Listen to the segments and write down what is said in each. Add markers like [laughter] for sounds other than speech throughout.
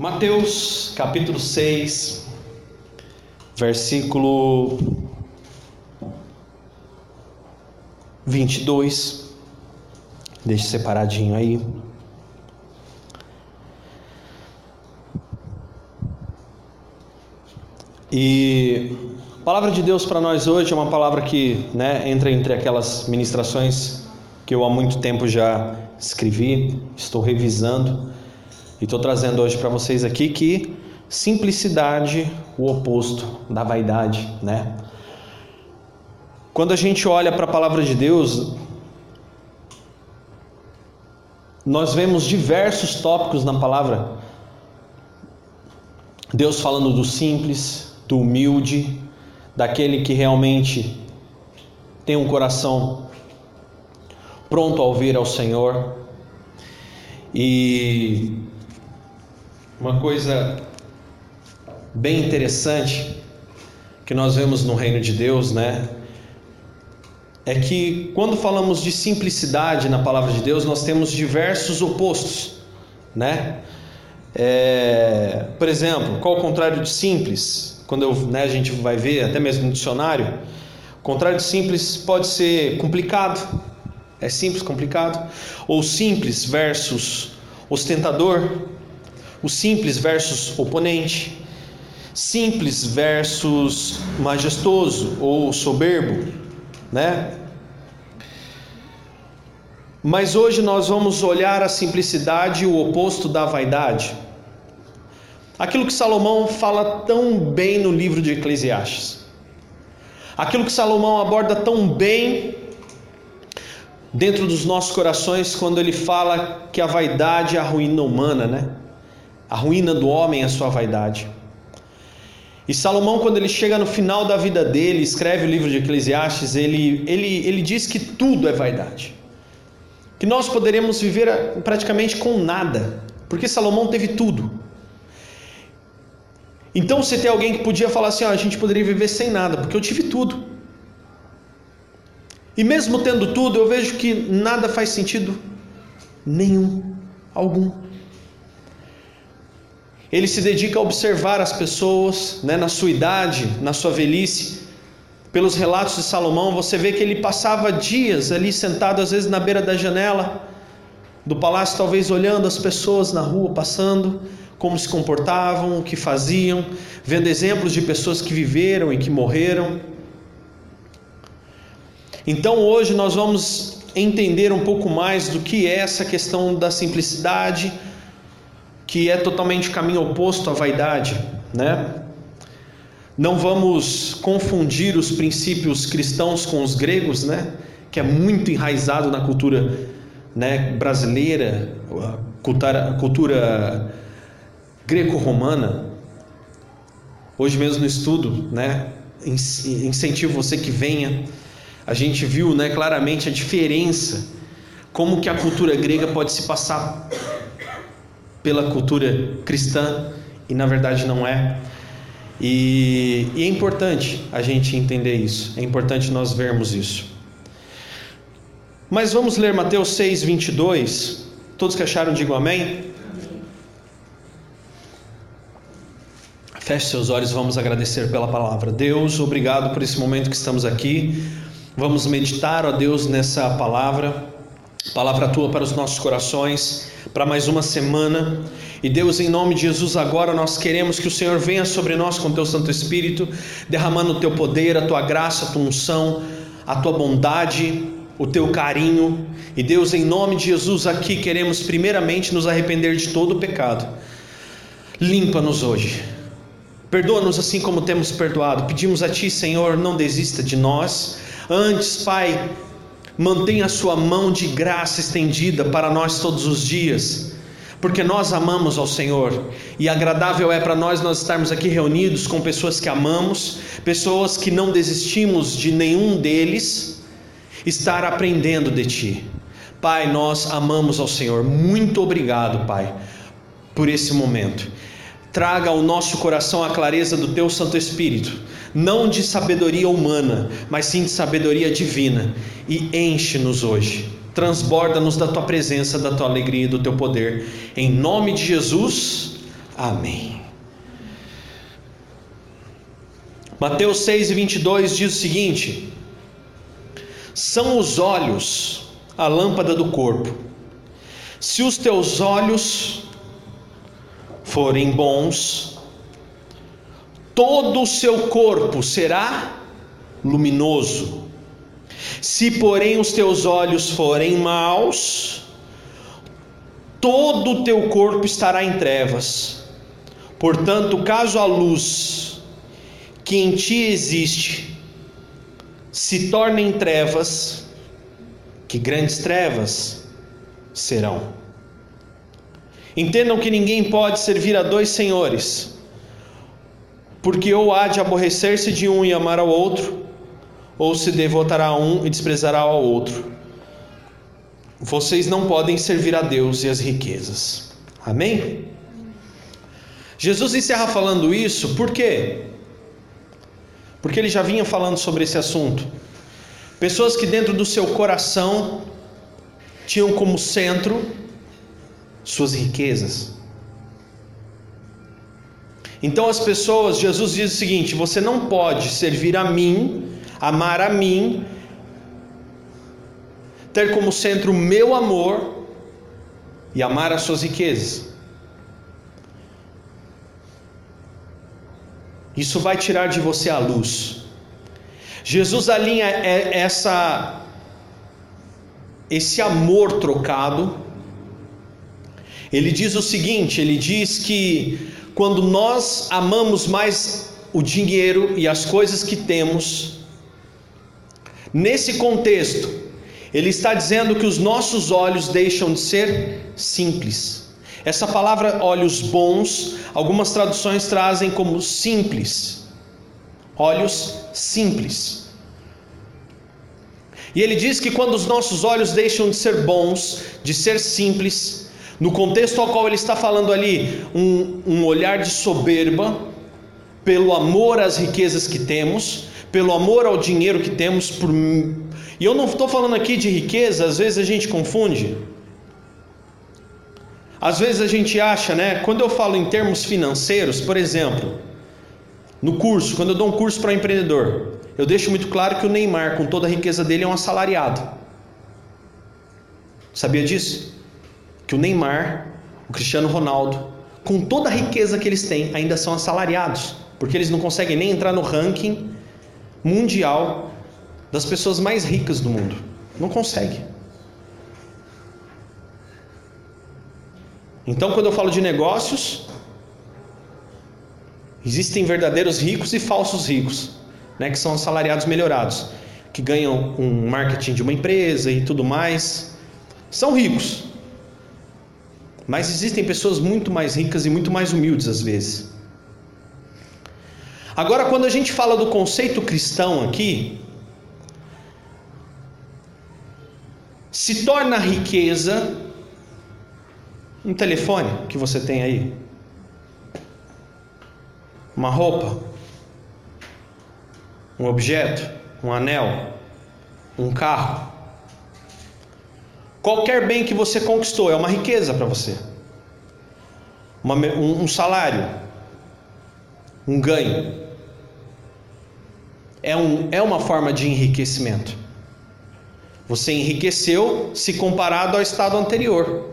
Mateus capítulo 6, versículo 22. Deixe separadinho aí. E a palavra de Deus para nós hoje é uma palavra que né, entra entre aquelas ministrações que eu há muito tempo já escrevi, estou revisando e estou trazendo hoje para vocês aqui que simplicidade, o oposto da vaidade, né? Quando a gente olha para a palavra de Deus, nós vemos diversos tópicos na palavra. Deus falando do simples, do humilde, daquele que realmente tem um coração pronto a ouvir ao Senhor. E uma coisa bem interessante que nós vemos no reino de Deus, né? É que quando falamos de simplicidade na palavra de Deus, nós temos diversos opostos, né? É, por exemplo, qual o contrário de simples? Quando eu, né, a gente vai ver, até mesmo no dicionário, o contrário de simples pode ser complicado, é simples, complicado, ou simples versus ostentador, o simples versus oponente, simples versus majestoso ou soberbo, né? Mas hoje nós vamos olhar a simplicidade o oposto da vaidade. Aquilo que Salomão fala tão bem no livro de Eclesiastes. Aquilo que Salomão aborda tão bem dentro dos nossos corações quando ele fala que a vaidade é a ruína humana, né? A ruína do homem é a sua vaidade. E Salomão, quando ele chega no final da vida dele, escreve o livro de Eclesiastes, ele, ele, ele diz que tudo é vaidade. Que nós poderemos viver praticamente com nada, porque Salomão teve tudo. Então, se tem alguém que podia falar assim, ó, a gente poderia viver sem nada, porque eu tive tudo. E mesmo tendo tudo, eu vejo que nada faz sentido nenhum, algum. Ele se dedica a observar as pessoas, né, na sua idade, na sua velhice. Pelos relatos de Salomão, você vê que ele passava dias ali sentado, às vezes na beira da janela do palácio, talvez olhando as pessoas na rua passando, como se comportavam, o que faziam, vendo exemplos de pessoas que viveram e que morreram. Então hoje nós vamos entender um pouco mais do que é essa questão da simplicidade que é totalmente caminho oposto à vaidade, né? Não vamos confundir os princípios cristãos com os gregos, né? Que é muito enraizado na cultura, né, brasileira, cultura, cultura greco-romana. Hoje mesmo no estudo, né, incentivo você que venha. A gente viu, né, claramente a diferença como que a cultura grega pode se passar pela cultura cristã e na verdade não é. E, e, é importante a gente entender isso, é importante nós vermos isso. Mas vamos ler Mateus 6, 22. Todos que acharam, digam amém. Feche seus olhos, vamos agradecer pela palavra. Deus, obrigado por esse momento que estamos aqui. Vamos meditar, ó Deus, nessa palavra, palavra tua para os nossos corações para mais uma semana. E Deus, em nome de Jesus, agora nós queremos que o Senhor venha sobre nós com teu Santo Espírito, derramando o teu poder, a tua graça, a tua unção, a tua bondade, o teu carinho. E Deus, em nome de Jesus, aqui queremos primeiramente nos arrepender de todo o pecado. Limpa-nos hoje. Perdoa-nos assim como temos perdoado. Pedimos a Ti, Senhor, não desista de nós. Antes, Pai, mantenha a sua mão de graça estendida para nós todos os dias, porque nós amamos ao Senhor e agradável é para nós nós estarmos aqui reunidos com pessoas que amamos, pessoas que não desistimos de nenhum deles, estar aprendendo de Ti. Pai, nós amamos ao Senhor. Muito obrigado, Pai, por esse momento. Traga ao nosso coração a clareza do Teu Santo Espírito não de sabedoria humana, mas sim de sabedoria divina, e enche-nos hoje. Transborda-nos da tua presença, da tua alegria e do teu poder. Em nome de Jesus, Amém. Mateus 6 e 22 diz o seguinte: São os olhos a lâmpada do corpo. Se os teus olhos forem bons, todo o seu corpo será luminoso. Se, porém, os teus olhos forem maus, todo o teu corpo estará em trevas. Portanto, caso a luz que em ti existe se torne em trevas, que grandes trevas serão. Entendam que ninguém pode servir a dois senhores, porque ou há de aborrecer-se de um e amar ao outro, ou se devotará a um e desprezará ao outro. Vocês não podem servir a Deus e as riquezas. Amém? Jesus encerra falando isso, por quê? Porque ele já vinha falando sobre esse assunto. Pessoas que dentro do seu coração tinham como centro suas riquezas. Então as pessoas, Jesus diz o seguinte: você não pode servir a mim, amar a mim, ter como centro o meu amor e amar as suas riquezas. Isso vai tirar de você a luz. Jesus alinha essa esse amor trocado ele diz o seguinte: ele diz que quando nós amamos mais o dinheiro e as coisas que temos, nesse contexto, ele está dizendo que os nossos olhos deixam de ser simples. Essa palavra olhos bons, algumas traduções trazem como simples. Olhos simples. E ele diz que quando os nossos olhos deixam de ser bons, de ser simples, no contexto ao qual ele está falando ali, um, um olhar de soberba, pelo amor às riquezas que temos, pelo amor ao dinheiro que temos, por... e eu não estou falando aqui de riqueza, às vezes a gente confunde. Às vezes a gente acha, né? Quando eu falo em termos financeiros, por exemplo, no curso, quando eu dou um curso para empreendedor, eu deixo muito claro que o Neymar, com toda a riqueza dele, é um assalariado. Sabia disso? Que o Neymar, o Cristiano Ronaldo, com toda a riqueza que eles têm, ainda são assalariados, porque eles não conseguem nem entrar no ranking mundial das pessoas mais ricas do mundo. Não consegue. Então, quando eu falo de negócios, existem verdadeiros ricos e falsos ricos, né, que são assalariados melhorados, que ganham um marketing de uma empresa e tudo mais. São ricos, mas existem pessoas muito mais ricas e muito mais humildes às vezes. Agora, quando a gente fala do conceito cristão aqui, se torna riqueza um telefone que você tem aí, uma roupa, um objeto, um anel, um carro. Qualquer bem que você conquistou é uma riqueza para você. Uma, um, um salário, um ganho. É, um, é uma forma de enriquecimento. Você enriqueceu se comparado ao estado anterior.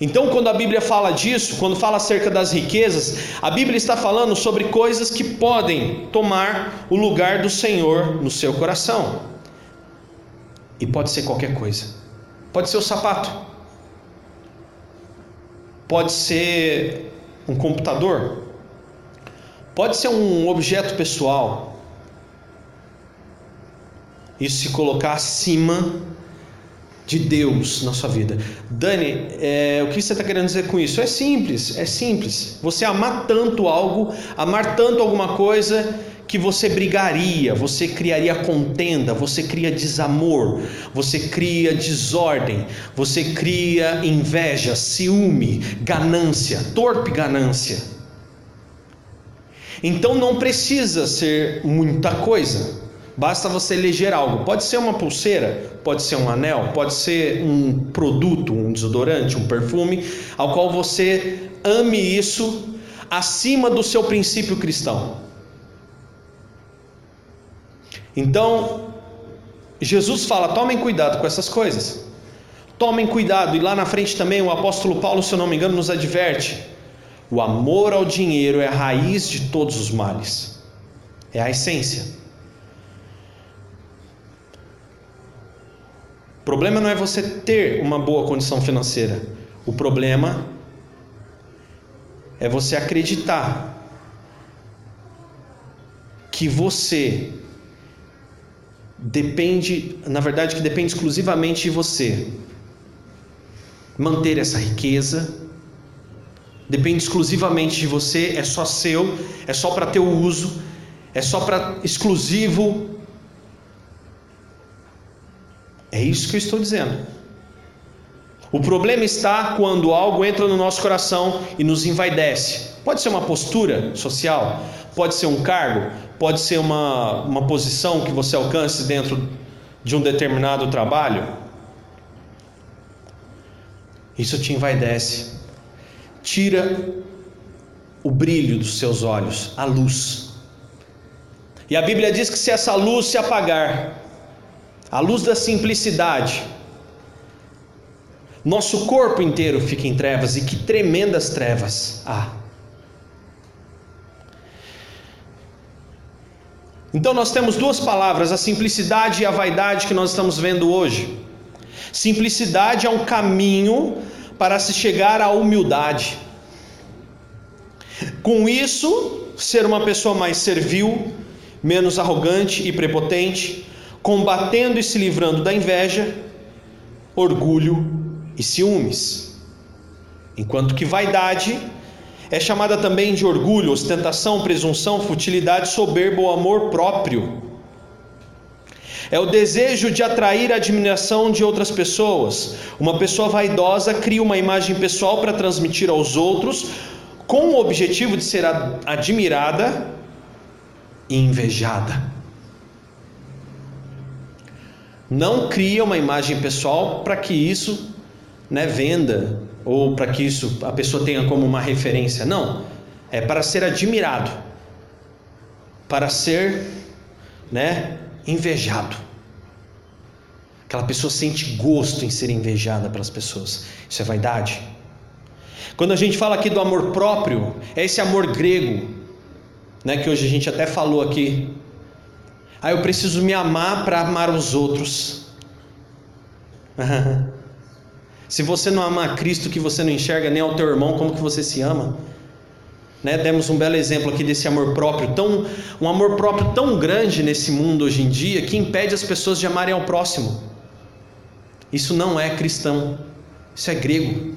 Então, quando a Bíblia fala disso, quando fala acerca das riquezas, a Bíblia está falando sobre coisas que podem tomar o lugar do Senhor no seu coração. E pode ser qualquer coisa. Pode ser o sapato. Pode ser um computador. Pode ser um objeto pessoal. Isso se colocar acima de Deus na sua vida. Dani, é, o que você está querendo dizer com isso? É simples, é simples. Você amar tanto algo, amar tanto alguma coisa que você brigaria, você criaria contenda, você cria desamor, você cria desordem, você cria inveja, ciúme, ganância, torpe ganância. Então não precisa ser muita coisa. Basta você eleger algo. Pode ser uma pulseira, pode ser um anel, pode ser um produto, um desodorante, um perfume, ao qual você ame isso acima do seu princípio cristão. Então, Jesus fala: tomem cuidado com essas coisas. Tomem cuidado, e lá na frente também o apóstolo Paulo, se eu não me engano, nos adverte: o amor ao dinheiro é a raiz de todos os males, é a essência. O problema não é você ter uma boa condição financeira. O problema é você acreditar que você depende, na verdade, que depende exclusivamente de você manter essa riqueza, depende exclusivamente de você, é só seu, é só para teu uso, é só para exclusivo é isso que eu estou dizendo. O problema está quando algo entra no nosso coração e nos envaidece. Pode ser uma postura social, pode ser um cargo, pode ser uma, uma posição que você alcance dentro de um determinado trabalho. Isso te envaidece, tira o brilho dos seus olhos, a luz. E a Bíblia diz que se essa luz se apagar, a luz da simplicidade, nosso corpo inteiro fica em trevas e que tremendas trevas há. Então nós temos duas palavras, a simplicidade e a vaidade que nós estamos vendo hoje. Simplicidade é um caminho para se chegar à humildade. Com isso, ser uma pessoa mais servil, menos arrogante e prepotente, combatendo e se livrando da inveja, orgulho e ciúmes. Enquanto que vaidade é chamada também de orgulho, ostentação, presunção, futilidade, soberba ou amor próprio. É o desejo de atrair a admiração de outras pessoas. Uma pessoa vaidosa cria uma imagem pessoal para transmitir aos outros, com o objetivo de ser admirada e invejada. Não cria uma imagem pessoal para que isso né, venda ou para que isso a pessoa tenha como uma referência. Não, é para ser admirado, para ser né, invejado. Aquela pessoa sente gosto em ser invejada pelas pessoas. Isso é vaidade. Quando a gente fala aqui do amor próprio, é esse amor grego, né, que hoje a gente até falou aqui ah, eu preciso me amar para amar os outros. [laughs] se você não amar Cristo que você não enxerga nem ao teu irmão, como que você se ama? Né? Demos um belo exemplo aqui desse amor próprio, tão, um amor próprio tão grande nesse mundo hoje em dia que impede as pessoas de amarem ao próximo. Isso não é cristão, isso é grego.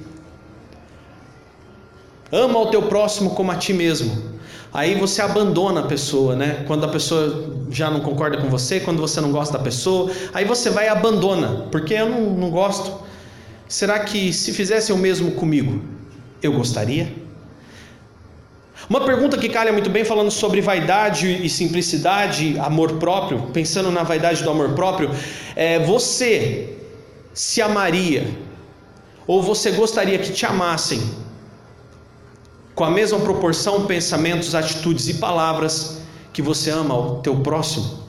Ama o teu próximo como a ti mesmo. Aí você abandona a pessoa, né? Quando a pessoa já não concorda com você, quando você não gosta da pessoa, aí você vai e abandona, porque eu não, não gosto. Será que se fizesse o mesmo comigo, eu gostaria? Uma pergunta que calha muito bem falando sobre vaidade e simplicidade, amor próprio, pensando na vaidade do amor próprio, é você se amaria ou você gostaria que te amassem com a mesma proporção, pensamentos, atitudes e palavras que você ama ao teu próximo?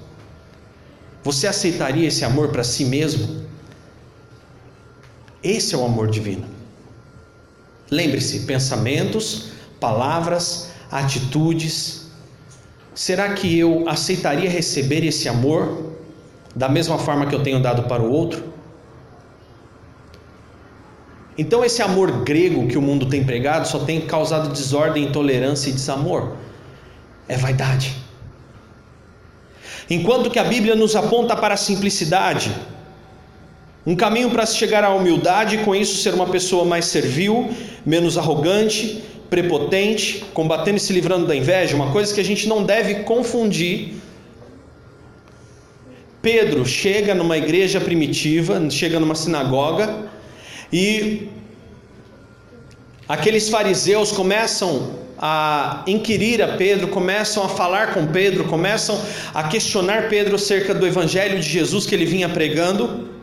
Você aceitaria esse amor para si mesmo? Esse é o amor divino. Lembre-se: pensamentos, palavras, atitudes. Será que eu aceitaria receber esse amor da mesma forma que eu tenho dado para o outro? Então, esse amor grego que o mundo tem pregado só tem causado desordem, intolerância e desamor. É vaidade. Enquanto que a Bíblia nos aponta para a simplicidade, um caminho para se chegar à humildade e com isso ser uma pessoa mais servil, menos arrogante, prepotente, combatendo e se livrando da inveja, uma coisa que a gente não deve confundir. Pedro chega numa igreja primitiva, chega numa sinagoga, e aqueles fariseus começam a inquirir a Pedro, começam a falar com Pedro, começam a questionar Pedro acerca do evangelho de Jesus que ele vinha pregando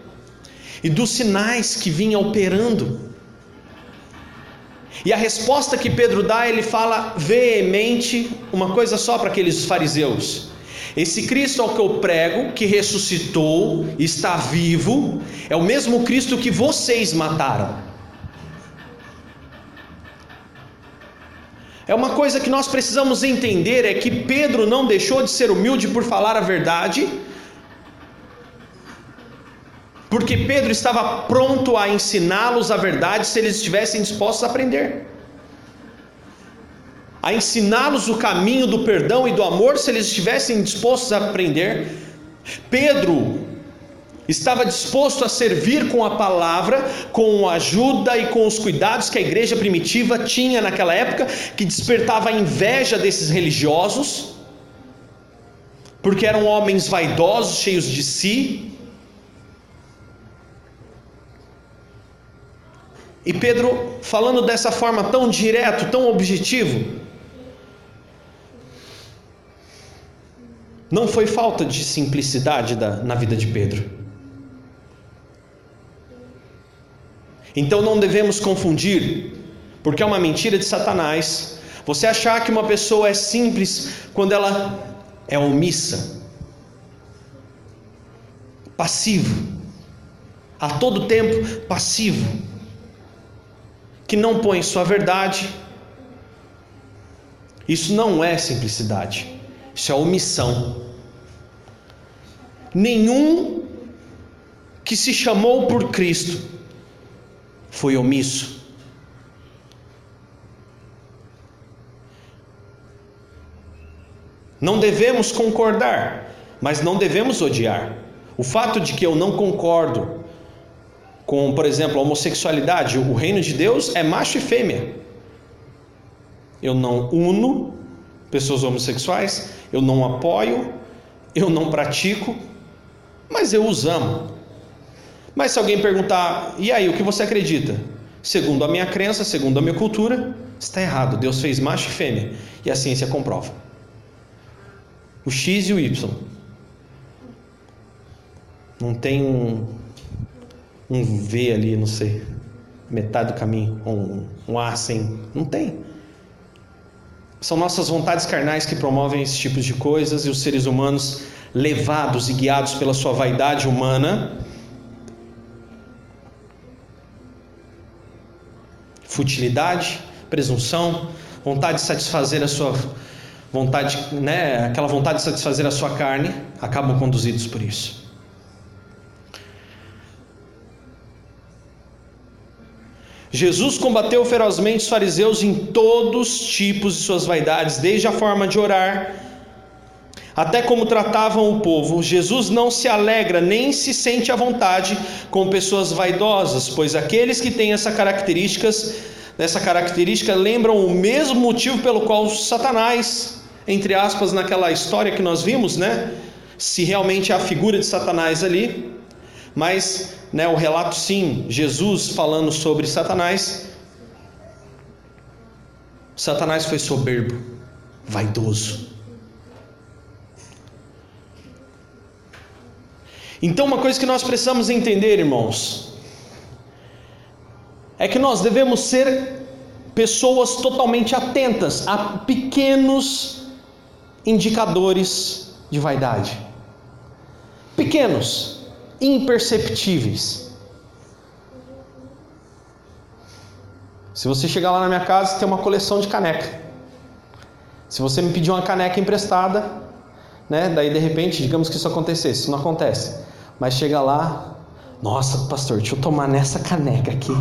e dos sinais que vinha operando. E a resposta que Pedro dá, ele fala veemente uma coisa só para aqueles fariseus: esse Cristo ao que eu prego, que ressuscitou, está vivo, é o mesmo Cristo que vocês mataram. É uma coisa que nós precisamos entender é que Pedro não deixou de ser humilde por falar a verdade, porque Pedro estava pronto a ensiná-los a verdade se eles estivessem dispostos a aprender. A ensiná-los o caminho do perdão e do amor se eles estivessem dispostos a aprender. Pedro estava disposto a servir com a palavra, com a ajuda e com os cuidados que a igreja primitiva tinha naquela época, que despertava a inveja desses religiosos, porque eram homens vaidosos, cheios de si, E Pedro, falando dessa forma tão direto, tão objetivo, não foi falta de simplicidade da, na vida de Pedro. Então não devemos confundir, porque é uma mentira de Satanás, você achar que uma pessoa é simples quando ela é omissa, passivo, a todo tempo passivo que não põe sua verdade. Isso não é simplicidade, isso é omissão. Nenhum que se chamou por Cristo foi omisso. Não devemos concordar, mas não devemos odiar. O fato de que eu não concordo com, por exemplo, a homossexualidade, o reino de Deus é macho e fêmea. Eu não uno pessoas homossexuais, eu não apoio, eu não pratico, mas eu os amo. Mas se alguém perguntar, e aí, o que você acredita? Segundo a minha crença, segundo a minha cultura, está errado. Deus fez macho e fêmea. E a ciência comprova. O X e o Y. Não tem um, V ali, não sei, metade do caminho, um, um A sem. Não tem. São nossas vontades carnais que promovem esse tipo de coisas e os seres humanos, levados e guiados pela sua vaidade humana, futilidade, presunção, vontade de satisfazer a sua vontade, né, aquela vontade de satisfazer a sua carne, acabam conduzidos por isso. Jesus combateu ferozmente os fariseus em todos os tipos de suas vaidades, desde a forma de orar até como tratavam o povo. Jesus não se alegra nem se sente à vontade com pessoas vaidosas, pois aqueles que têm essa características, essa característica lembram o mesmo motivo pelo qual Satanás, entre aspas, naquela história que nós vimos, né? Se realmente há a figura de Satanás ali, mas né, o relato sim, Jesus falando sobre Satanás. Satanás foi soberbo, vaidoso. Então, uma coisa que nós precisamos entender, irmãos, é que nós devemos ser pessoas totalmente atentas a pequenos indicadores de vaidade. Pequenos imperceptíveis. Se você chegar lá na minha casa, tem uma coleção de caneca. Se você me pedir uma caneca emprestada, né, daí de repente, digamos que isso acontecesse, isso não acontece. Mas chega lá, nossa, pastor, deixa eu tomar nessa caneca aqui.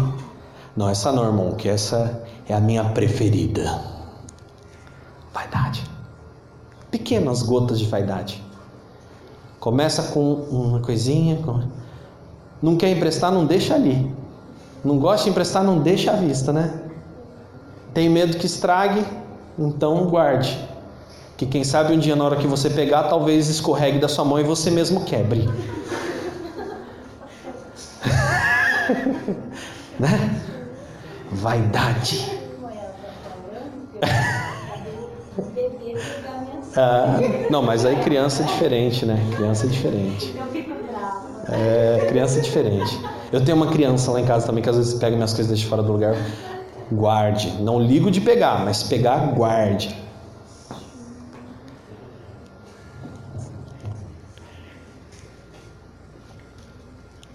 Não, essa não, irmão, que essa é a minha preferida. Vaidade. Pequenas gotas de vaidade. Começa com uma coisinha. Não quer emprestar, não deixa ali. Não gosta de emprestar, não deixa à vista, né? Tem medo que estrague, então guarde. Que quem sabe um dia na hora que você pegar, talvez escorregue da sua mão e você mesmo quebre. [laughs] né? Vaidade. Ah, não, mas aí criança é diferente, né? Criança é diferente. É, criança é diferente. Eu tenho uma criança lá em casa também que às vezes pega minhas coisas e deixa fora do lugar. Guarde. Não ligo de pegar, mas pegar, guarde.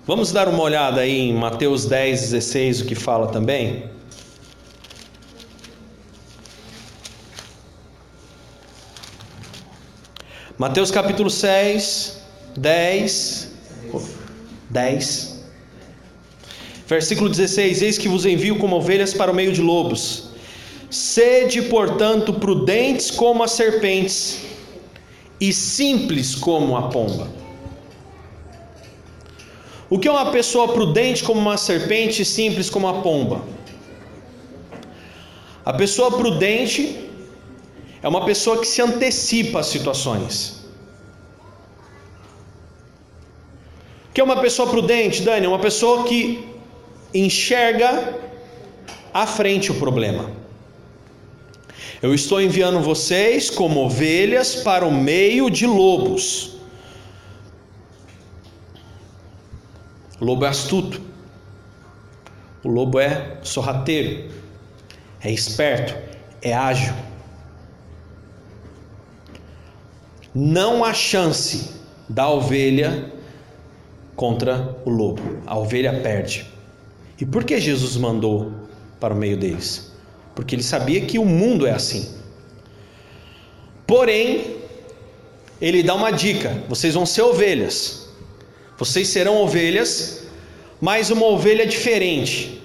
Vamos dar uma olhada aí em Mateus 10, 16, o que fala também? Mateus capítulo 6, 10, 10, versículo 16: Eis que vos envio como ovelhas para o meio de lobos. Sede, portanto, prudentes como as serpentes e simples como a pomba. O que é uma pessoa prudente como uma serpente e simples como a pomba? A pessoa prudente é uma pessoa que se antecipa às situações. O que é uma pessoa prudente, Dani? É uma pessoa que enxerga à frente o problema. Eu estou enviando vocês como ovelhas para o meio de lobos. O lobo é astuto. O lobo é sorrateiro. É esperto. É ágil. Não há chance da ovelha contra o lobo. A ovelha perde. E por que Jesus mandou para o meio deles? Porque ele sabia que o mundo é assim. Porém, ele dá uma dica: vocês vão ser ovelhas. Vocês serão ovelhas, mas uma ovelha diferente.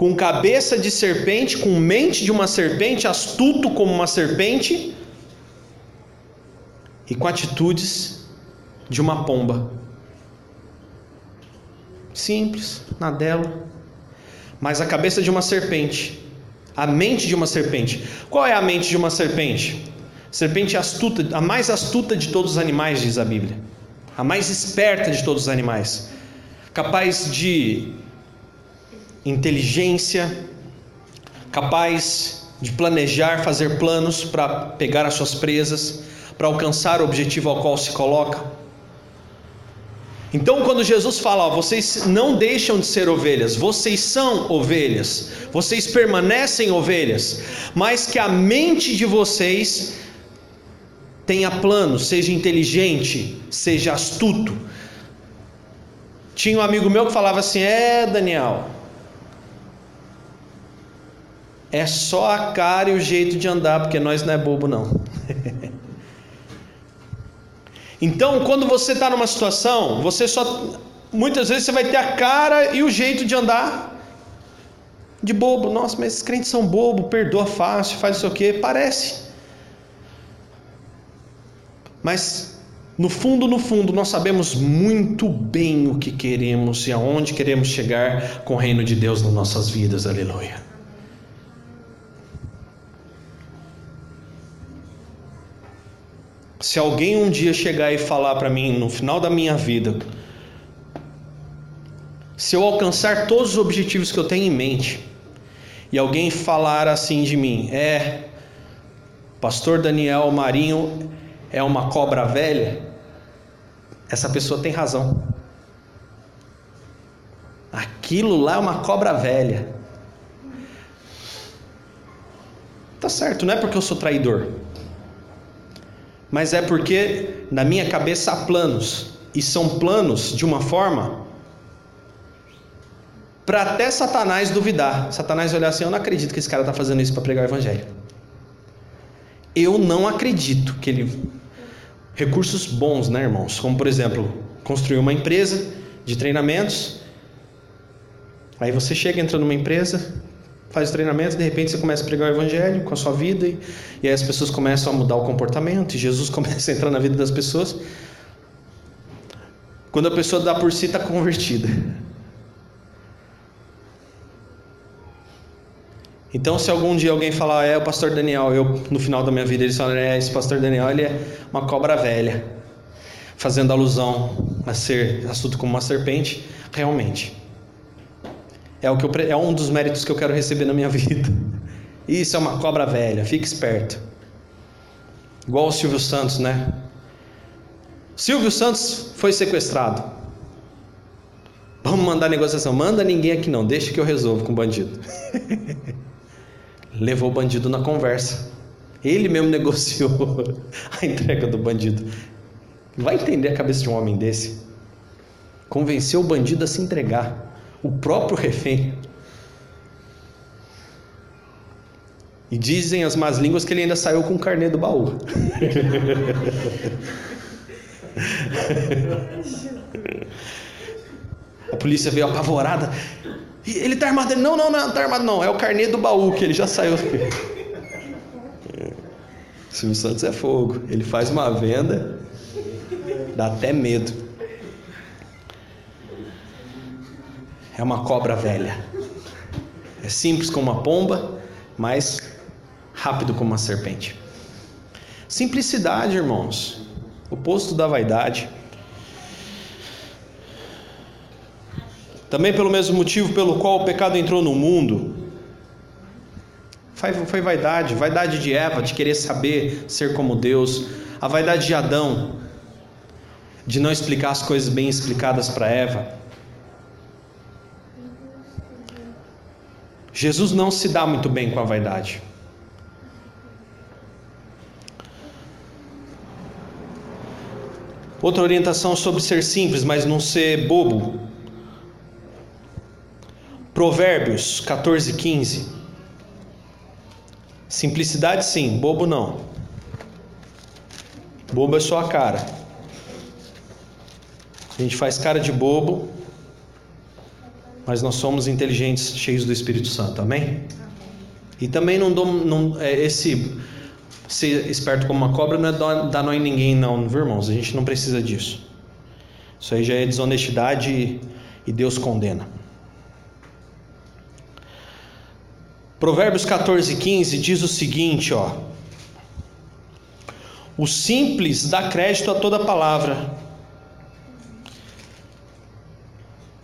Com cabeça de serpente, com mente de uma serpente, astuto como uma serpente e com atitudes de uma pomba. Simples, na dela, mas a cabeça de uma serpente, a mente de uma serpente. Qual é a mente de uma serpente? Serpente astuta, a mais astuta de todos os animais, diz a Bíblia. A mais esperta de todos os animais. Capaz de inteligência, capaz de planejar, fazer planos para pegar as suas presas, para alcançar o objetivo ao qual se coloca. Então, quando Jesus fala, ó, vocês não deixam de ser ovelhas, vocês são ovelhas, vocês permanecem ovelhas, mas que a mente de vocês tenha plano, seja inteligente, seja astuto. Tinha um amigo meu que falava assim: É, Daniel, é só a cara e o jeito de andar, porque nós não é bobo, não. [laughs] então, quando você está numa situação, você só. Muitas vezes você vai ter a cara e o jeito de andar de bobo. Nossa, mas esses crentes são bobo, perdoa fácil, faz isso o quê? Parece. Mas no fundo, no fundo, nós sabemos muito bem o que queremos e aonde queremos chegar com o reino de Deus nas nossas vidas. Aleluia. Se alguém um dia chegar e falar para mim no final da minha vida, se eu alcançar todos os objetivos que eu tenho em mente, e alguém falar assim de mim, é, Pastor Daniel Marinho é uma cobra velha, essa pessoa tem razão. Aquilo lá é uma cobra velha. Tá certo, não é porque eu sou traidor, mas é porque na minha cabeça há planos, e são planos de uma forma para até Satanás duvidar. Satanás olhar assim: eu não acredito que esse cara está fazendo isso para pregar o evangelho. Eu não acredito que ele recursos bons, né, irmãos? Como, por exemplo, construir uma empresa de treinamentos. Aí você chega, entra numa empresa, faz treinamentos, de repente você começa a pregar o evangelho com a sua vida, e, e aí as pessoas começam a mudar o comportamento, e Jesus [laughs] começa a entrar na vida das pessoas. Quando a pessoa dá por si, está convertida. Então, se algum dia alguém falar, é o pastor Daniel, eu no final da minha vida eles falam, é esse pastor Daniel, ele é uma cobra velha, fazendo alusão a ser astuto como uma serpente, realmente. É, o que eu, é um dos méritos que eu quero receber na minha [laughs] vida. Isso é uma cobra velha, fique esperto. Igual o Silvio Santos, né? Silvio Santos foi sequestrado. Vamos mandar negociação. Manda ninguém aqui não, deixa que eu resolvo com o bandido. [laughs] Levou o bandido na conversa. Ele mesmo [laughs] negociou a entrega do bandido. Vai entender a cabeça de um homem desse? Convenceu o bandido a se entregar. O próprio refém. E dizem as más línguas que ele ainda saiu com o carnê do baú. A polícia veio apavorada. Ele tá armado. Não, não, não, tá armado não. É o carnê do baú que ele já saiu. Silvio Santos é fogo. Ele faz uma venda, dá até medo. É uma cobra velha. É simples como uma pomba, mas rápido como uma serpente. Simplicidade, irmãos. Oposto da vaidade. Também pelo mesmo motivo pelo qual o pecado entrou no mundo. Foi vaidade, vaidade de Eva, de querer saber ser como Deus, a vaidade de Adão, de não explicar as coisas bem explicadas para Eva. Jesus não se dá muito bem com a vaidade. Outra orientação sobre ser simples, mas não ser bobo. Provérbios 14, 15. Simplicidade sim, bobo não. Bobo é só a cara. A gente faz cara de bobo, mas nós somos inteligentes, cheios do Espírito Santo, amém? E também não dou, não, é, esse ser esperto como uma cobra não é dar nó em ninguém, não, viu, irmãos? A gente não precisa disso. Isso aí já é desonestidade e Deus condena. Provérbios 14, 15 diz o seguinte, ó. O simples dá crédito a toda palavra,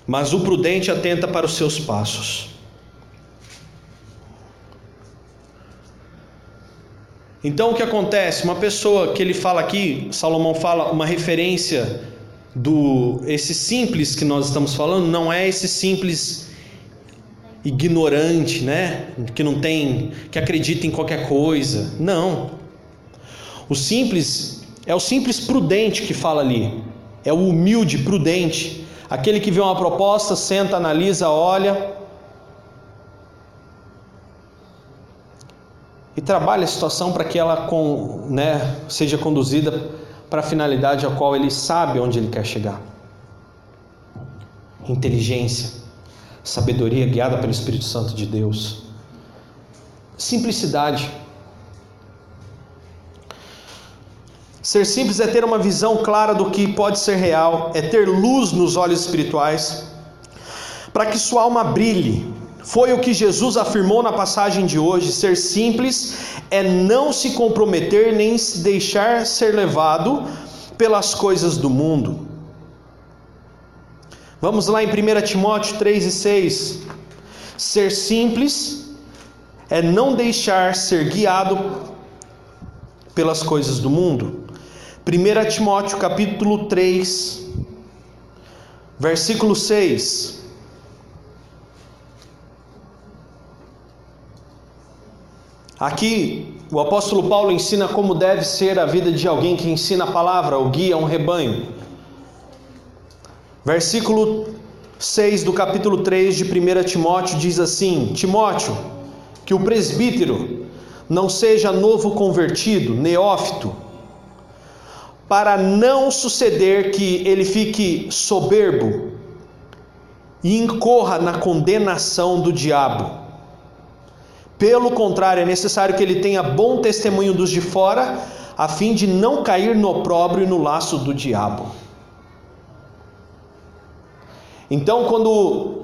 mas o prudente atenta para os seus passos. Então o que acontece? Uma pessoa que ele fala aqui, Salomão fala uma referência do esse simples que nós estamos falando, não é esse simples ignorante, né? Que não tem, que acredita em qualquer coisa. Não. O simples é o simples prudente que fala ali. É o humilde, prudente, aquele que vê uma proposta, senta, analisa, olha e trabalha a situação para que ela com, né, seja conduzida para a finalidade a qual ele sabe onde ele quer chegar. Inteligência sabedoria guiada pelo Espírito Santo de Deus. Simplicidade. Ser simples é ter uma visão clara do que pode ser real, é ter luz nos olhos espirituais, para que sua alma brilhe. Foi o que Jesus afirmou na passagem de hoje: ser simples é não se comprometer nem se deixar ser levado pelas coisas do mundo. Vamos lá em 1 Timóteo 3 e 6. Ser simples é não deixar ser guiado pelas coisas do mundo. 1 Timóteo capítulo 3, versículo 6. Aqui o apóstolo Paulo ensina como deve ser a vida de alguém que ensina a palavra, ou guia um rebanho. Versículo 6 do capítulo 3 de 1 Timóteo diz assim: Timóteo, que o presbítero não seja novo convertido, neófito, para não suceder que ele fique soberbo e incorra na condenação do diabo. Pelo contrário, é necessário que ele tenha bom testemunho dos de fora, a fim de não cair no opróbrio e no laço do diabo. Então, quando,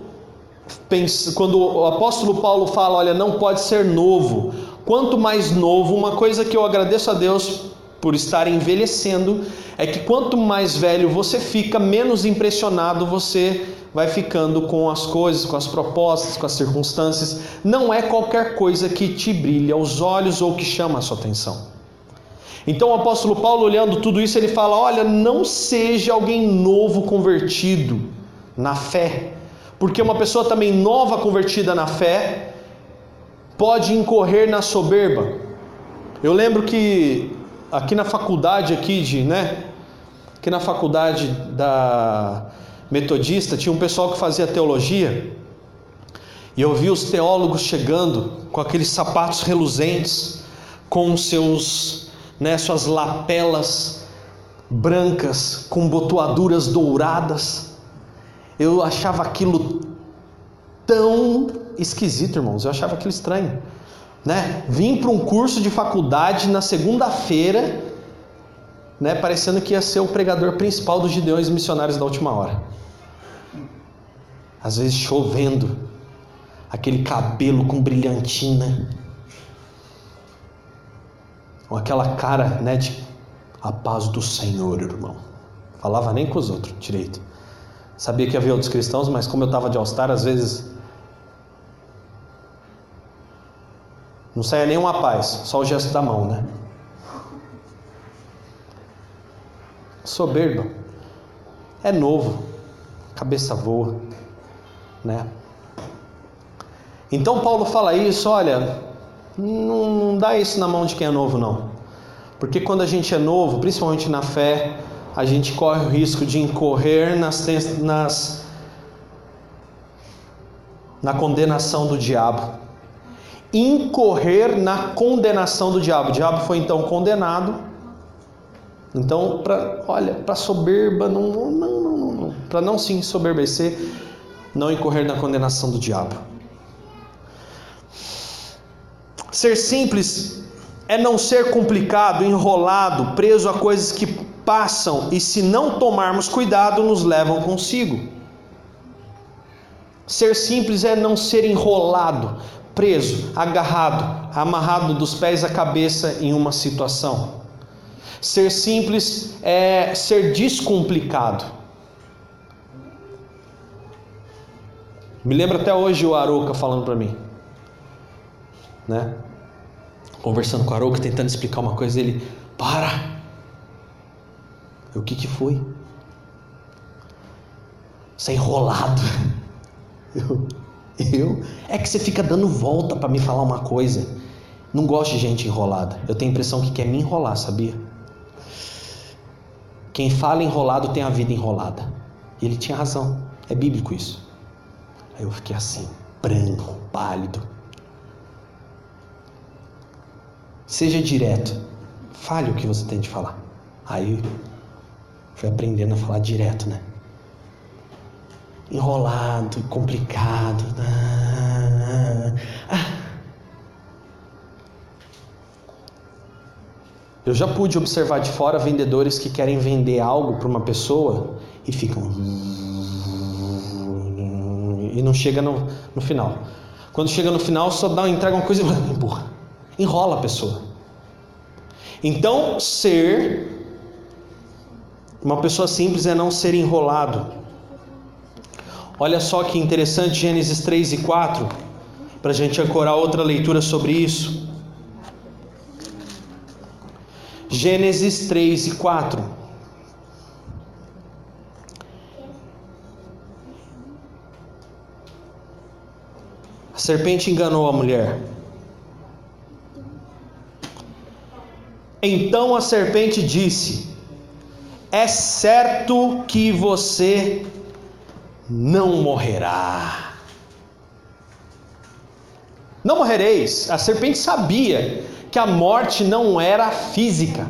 quando o apóstolo Paulo fala, olha, não pode ser novo, quanto mais novo, uma coisa que eu agradeço a Deus por estar envelhecendo é que quanto mais velho você fica, menos impressionado você vai ficando com as coisas, com as propostas, com as circunstâncias. Não é qualquer coisa que te brilha aos olhos ou que chama a sua atenção. Então o apóstolo Paulo, olhando tudo isso, ele fala: Olha, não seja alguém novo convertido na fé, porque uma pessoa também nova convertida na fé pode incorrer na soberba. Eu lembro que aqui na faculdade aqui de, né? Aqui na faculdade da metodista tinha um pessoal que fazia teologia e eu vi os teólogos chegando com aqueles sapatos reluzentes, com seus, né, suas lapelas brancas com botoaduras douradas. Eu achava aquilo tão esquisito, irmãos. Eu achava aquilo estranho né? Vim para um curso de faculdade na segunda-feira, né? Parecendo que ia ser o pregador principal dos gideões missionários da última hora. Às vezes chovendo, aquele cabelo com brilhantina, com aquela cara, né? De a paz do Senhor, irmão. Falava nem com os outros direito. Sabia que havia outros cristãos, mas como eu estava de All-Star, às vezes Não saia nenhuma paz, só o gesto da mão, né? Soberba. É novo, cabeça voa, né? Então Paulo fala isso, olha, não, não dá isso na mão de quem é novo, não. Porque quando a gente é novo, principalmente na fé, a gente corre o risco de incorrer nas, nas na condenação do diabo incorrer na condenação do diabo. O diabo foi então condenado. Então, para olha, para soberba, não, não, não, não, não. para não se ensoberbecer, não incorrer na condenação do diabo. Ser simples é não ser complicado, enrolado, preso a coisas que passam e, se não tomarmos cuidado, nos levam consigo. Ser simples é não ser enrolado, preso, agarrado, amarrado dos pés à cabeça em uma situação. Ser simples é ser descomplicado. Me lembra até hoje o Aroca falando para mim, né? Conversando com o Aroca, tentando explicar uma coisa, ele para. O que que foi? Você é enrolado. [laughs] Eu, eu? É que você fica dando volta para me falar uma coisa. Não gosto de gente enrolada. Eu tenho a impressão que quer me enrolar, sabia? Quem fala enrolado tem a vida enrolada. E ele tinha razão. É bíblico isso. Aí eu fiquei assim, branco, pálido. Seja direto. Fale o que você tem de falar. Aí fui aprendendo a falar direto, né? Enrolado, complicado. Ah. Eu já pude observar de fora vendedores que querem vender algo para uma pessoa e ficam. e não chega no, no final. Quando chega no final, só dá, entrega uma coisa e empurra. Enrola a pessoa. Então, ser uma pessoa simples é não ser enrolado. Olha só que interessante, Gênesis 3 e 4, para a gente ancorar outra leitura sobre isso. Gênesis 3 e 4. A serpente enganou a mulher. Então a serpente disse: É certo que você não morrerá. Não morrereis. A serpente sabia que a morte não era física.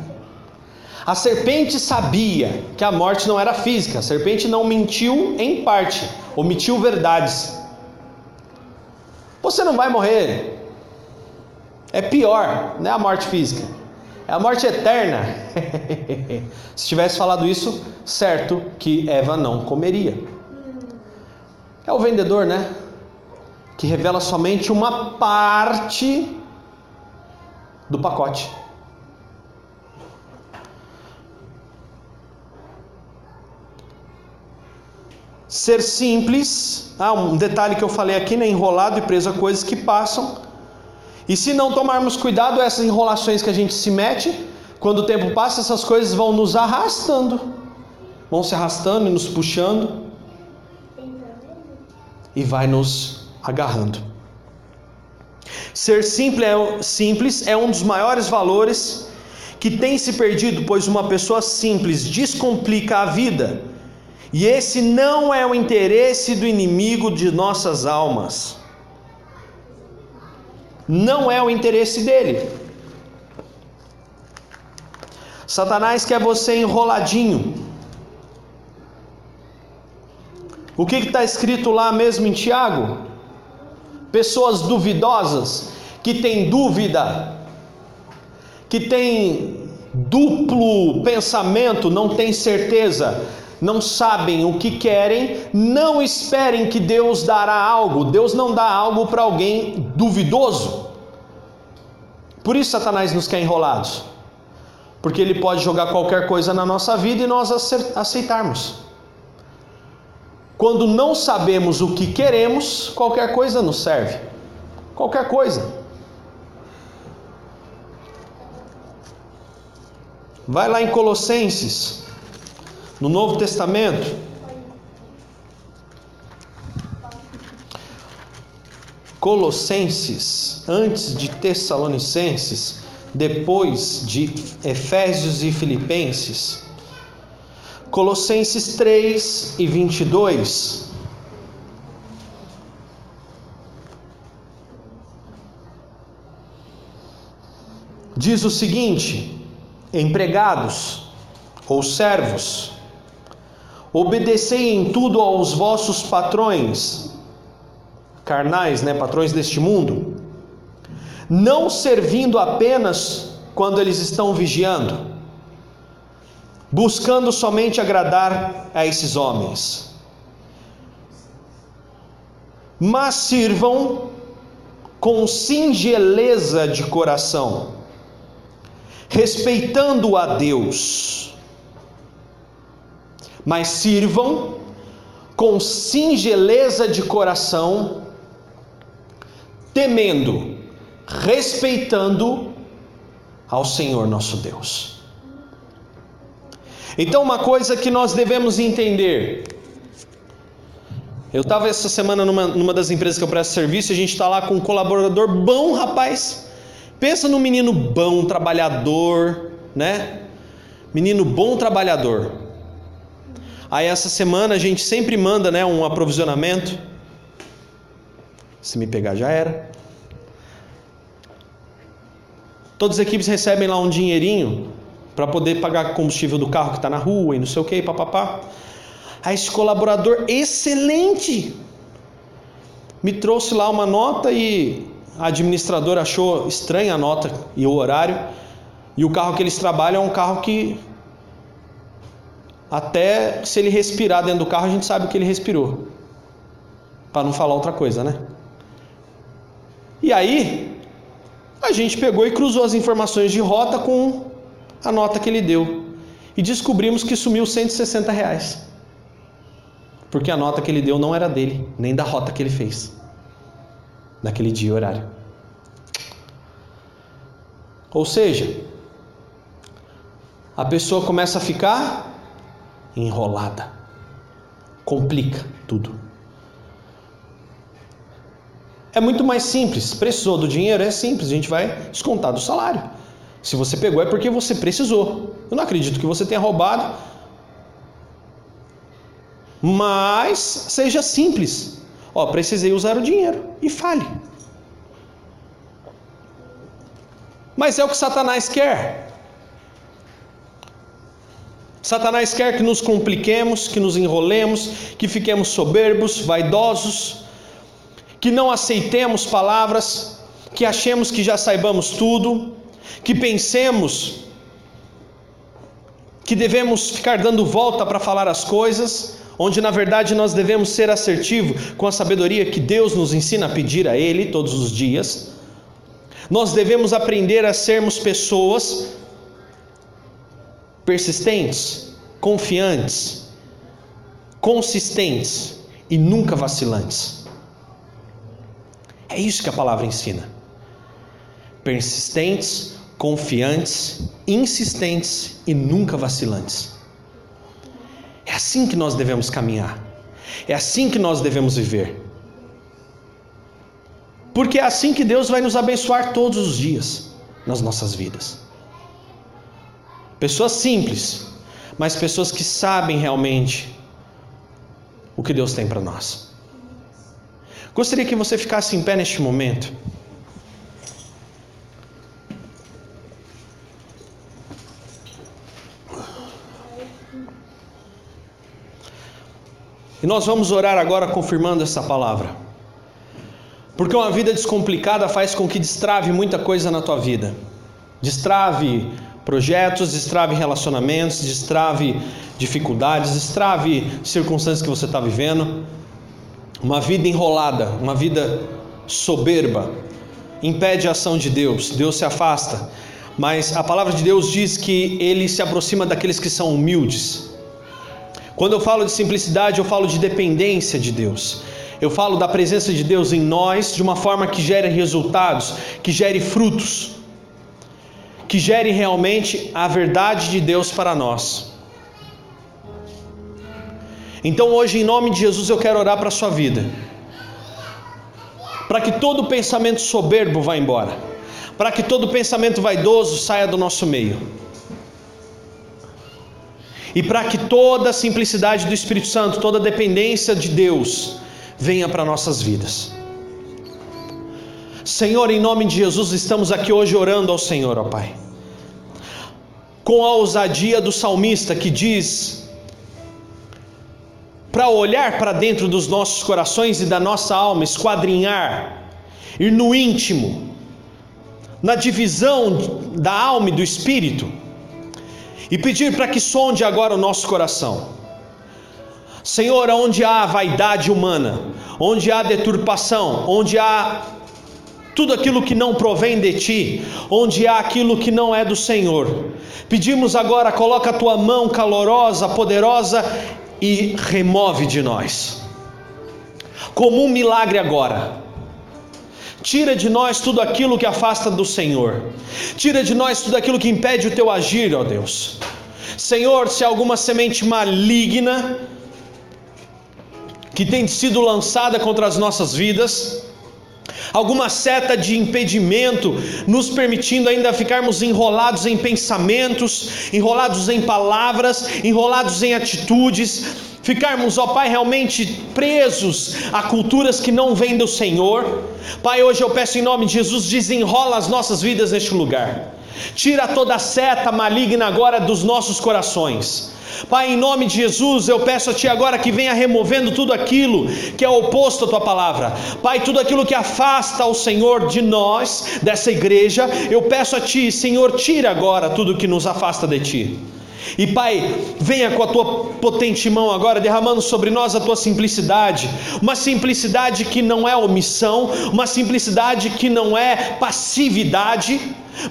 A serpente sabia que a morte não era física. A serpente não mentiu em parte, omitiu verdades. Você não vai morrer. É pior, não é a morte física. É a morte eterna. [laughs] Se tivesse falado isso, certo que Eva não comeria. É o vendedor, né? Que revela somente uma parte do pacote. Ser simples, ah, um detalhe que eu falei aqui, né? Enrolado e preso a coisas que passam. E se não tomarmos cuidado, essas enrolações que a gente se mete, quando o tempo passa, essas coisas vão nos arrastando, vão se arrastando e nos puxando e vai nos agarrando. Ser simples é, simples é um dos maiores valores que tem se perdido, pois uma pessoa simples descomplica a vida. E esse não é o interesse do inimigo de nossas almas. Não é o interesse dele. Satanás quer você enroladinho. O que está escrito lá mesmo em Tiago? Pessoas duvidosas, que têm dúvida, que têm duplo pensamento, não têm certeza, não sabem o que querem, não esperem que Deus dará algo. Deus não dá algo para alguém duvidoso. Por isso Satanás nos quer enrolados. Porque ele pode jogar qualquer coisa na nossa vida e nós aceitarmos. Quando não sabemos o que queremos, qualquer coisa nos serve. Qualquer coisa. Vai lá em Colossenses, no Novo Testamento. Colossenses, antes de Tessalonicenses, depois de Efésios e Filipenses. Colossenses 3 e 22. Diz o seguinte: empregados ou servos, obedecei em tudo aos vossos patrões, carnais, né, patrões deste mundo, não servindo apenas quando eles estão vigiando, buscando somente agradar a esses homens, mas sirvam com singeleza de coração respeitando a Deus, mas sirvam com singeleza de coração, temendo, respeitando ao Senhor nosso Deus. Então, uma coisa que nós devemos entender. Eu estava essa semana numa, numa das empresas que eu presto serviço a gente está lá com um colaborador bom, rapaz. Pensa no menino bom, trabalhador, né? Menino bom trabalhador. Aí essa semana a gente sempre manda, né, um aprovisionamento. Se me pegar já era. Todas as equipes recebem lá um dinheirinho para poder pagar combustível do carro que está na rua e não sei o que, papapá. Aí esse colaborador excelente me trouxe lá uma nota e a administradora achou estranha a nota e o horário, e o carro que eles trabalham é um carro que até se ele respirar dentro do carro, a gente sabe o que ele respirou. Para não falar outra coisa, né? E aí, a gente pegou e cruzou as informações de rota com a nota que ele deu. E descobrimos que sumiu 160 reais. Porque a nota que ele deu não era dele, nem da rota que ele fez naquele dia e horário. Ou seja, a pessoa começa a ficar enrolada, complica tudo. É muito mais simples. Precisou do dinheiro? É simples, a gente vai descontar do salário. Se você pegou é porque você precisou. Eu não acredito que você tenha roubado. Mas seja simples. Ó, precisei usar o dinheiro e fale. Mas é o que Satanás quer. Satanás quer que nos compliquemos, que nos enrolemos, que fiquemos soberbos, vaidosos, que não aceitemos palavras, que achemos que já saibamos tudo, que pensemos que devemos ficar dando volta para falar as coisas, onde na verdade nós devemos ser assertivos com a sabedoria que Deus nos ensina a pedir a Ele todos os dias. Nós devemos aprender a sermos pessoas persistentes, confiantes, consistentes e nunca vacilantes. É isso que a palavra ensina. Persistentes, confiantes, insistentes e nunca vacilantes. É assim que nós devemos caminhar. É assim que nós devemos viver. Porque é assim que Deus vai nos abençoar todos os dias nas nossas vidas. Pessoas simples, mas pessoas que sabem realmente o que Deus tem para nós. Gostaria que você ficasse em pé neste momento. E nós vamos orar agora confirmando essa palavra. Porque uma vida descomplicada faz com que destrave muita coisa na tua vida. Destrave projetos, destrave relacionamentos, destrave dificuldades, destrave circunstâncias que você está vivendo. Uma vida enrolada, uma vida soberba, impede a ação de Deus, Deus se afasta. Mas a palavra de Deus diz que ele se aproxima daqueles que são humildes. Quando eu falo de simplicidade, eu falo de dependência de Deus. Eu falo da presença de Deus em nós de uma forma que gere resultados, que gere frutos, que gere realmente a verdade de Deus para nós. Então hoje, em nome de Jesus, eu quero orar para a sua vida, para que todo pensamento soberbo vá embora, para que todo pensamento vaidoso saia do nosso meio e para que toda a simplicidade do Espírito Santo, toda a dependência de Deus venha para nossas vidas. Senhor, em nome de Jesus, estamos aqui hoje orando ao Senhor, ó Pai, com a ousadia do salmista que diz: para olhar para dentro dos nossos corações e da nossa alma, esquadrinhar, ir no íntimo, na divisão da alma e do espírito e pedir para que sonde agora o nosso coração. Senhor, onde há vaidade humana, onde há deturpação, onde há tudo aquilo que não provém de ti, onde há aquilo que não é do Senhor. Pedimos agora, coloca a tua mão calorosa, poderosa e remove de nós. Como um milagre agora. Tira de nós tudo aquilo que afasta do Senhor. Tira de nós tudo aquilo que impede o teu agir, ó Deus. Senhor, se alguma semente maligna que tem sido lançada contra as nossas vidas, alguma seta de impedimento, nos permitindo ainda ficarmos enrolados em pensamentos, enrolados em palavras, enrolados em atitudes, ficarmos, ó Pai, realmente presos a culturas que não vêm do Senhor. Pai, hoje eu peço em nome de Jesus, desenrola as nossas vidas neste lugar. Tira toda a seta maligna agora dos nossos corações. Pai, em nome de Jesus, eu peço a Ti agora que venha removendo tudo aquilo que é oposto à Tua palavra. Pai, tudo aquilo que afasta o Senhor de nós, dessa igreja, eu peço a Ti, Senhor, tira agora tudo que nos afasta de Ti. E Pai, venha com a tua potente mão agora, derramando sobre nós a tua simplicidade, uma simplicidade que não é omissão, uma simplicidade que não é passividade,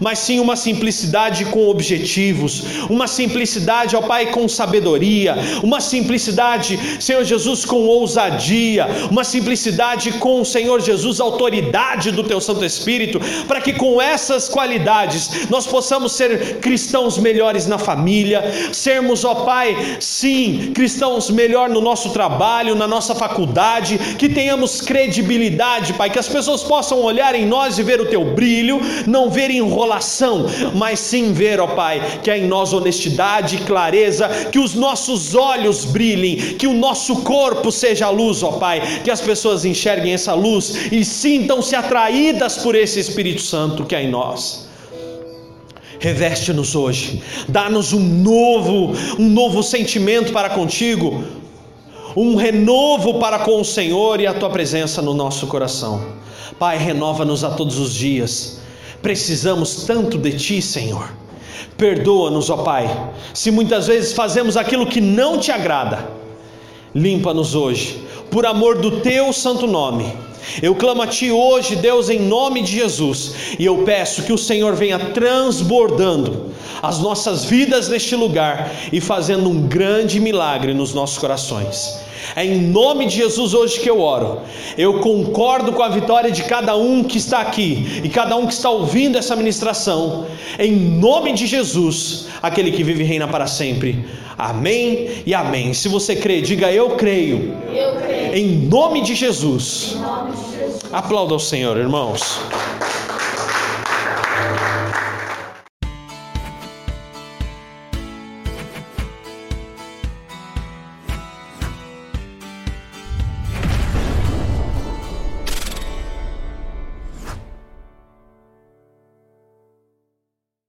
mas sim uma simplicidade com objetivos, uma simplicidade, ó Pai, com sabedoria, uma simplicidade, Senhor Jesus, com ousadia, uma simplicidade com, Senhor Jesus, autoridade do Teu Santo Espírito, para que com essas qualidades nós possamos ser cristãos melhores na família, sermos, ó Pai, sim, cristãos melhor no nosso trabalho, na nossa faculdade, que tenhamos credibilidade, Pai, que as pessoas possam olhar em nós e ver o Teu brilho, não verem enrolação, mas sim ver, ó Pai, que há em nós honestidade e clareza, que os nossos olhos brilhem, que o nosso corpo seja a luz, ó Pai, que as pessoas enxerguem essa luz e sintam-se atraídas por esse Espírito Santo que há em nós. Reveste-nos hoje, dá-nos um novo, um novo sentimento para contigo, um renovo para com o Senhor e a tua presença no nosso coração. Pai, renova-nos a todos os dias Precisamos tanto de Ti, Senhor. Perdoa-nos, ó Pai, se muitas vezes fazemos aquilo que não te agrada. Limpa-nos hoje, por amor do Teu santo nome. Eu clamo a Ti hoje, Deus, em nome de Jesus, e eu peço que o Senhor venha transbordando as nossas vidas neste lugar e fazendo um grande milagre nos nossos corações. É em nome de Jesus hoje que eu oro. Eu concordo com a vitória de cada um que está aqui e cada um que está ouvindo essa ministração. Em nome de Jesus, aquele que vive e reina para sempre. Amém e amém. Se você crê, diga eu creio. Eu creio. Em nome de Jesus. Em nome de Jesus. Aplauda ao Senhor, irmãos.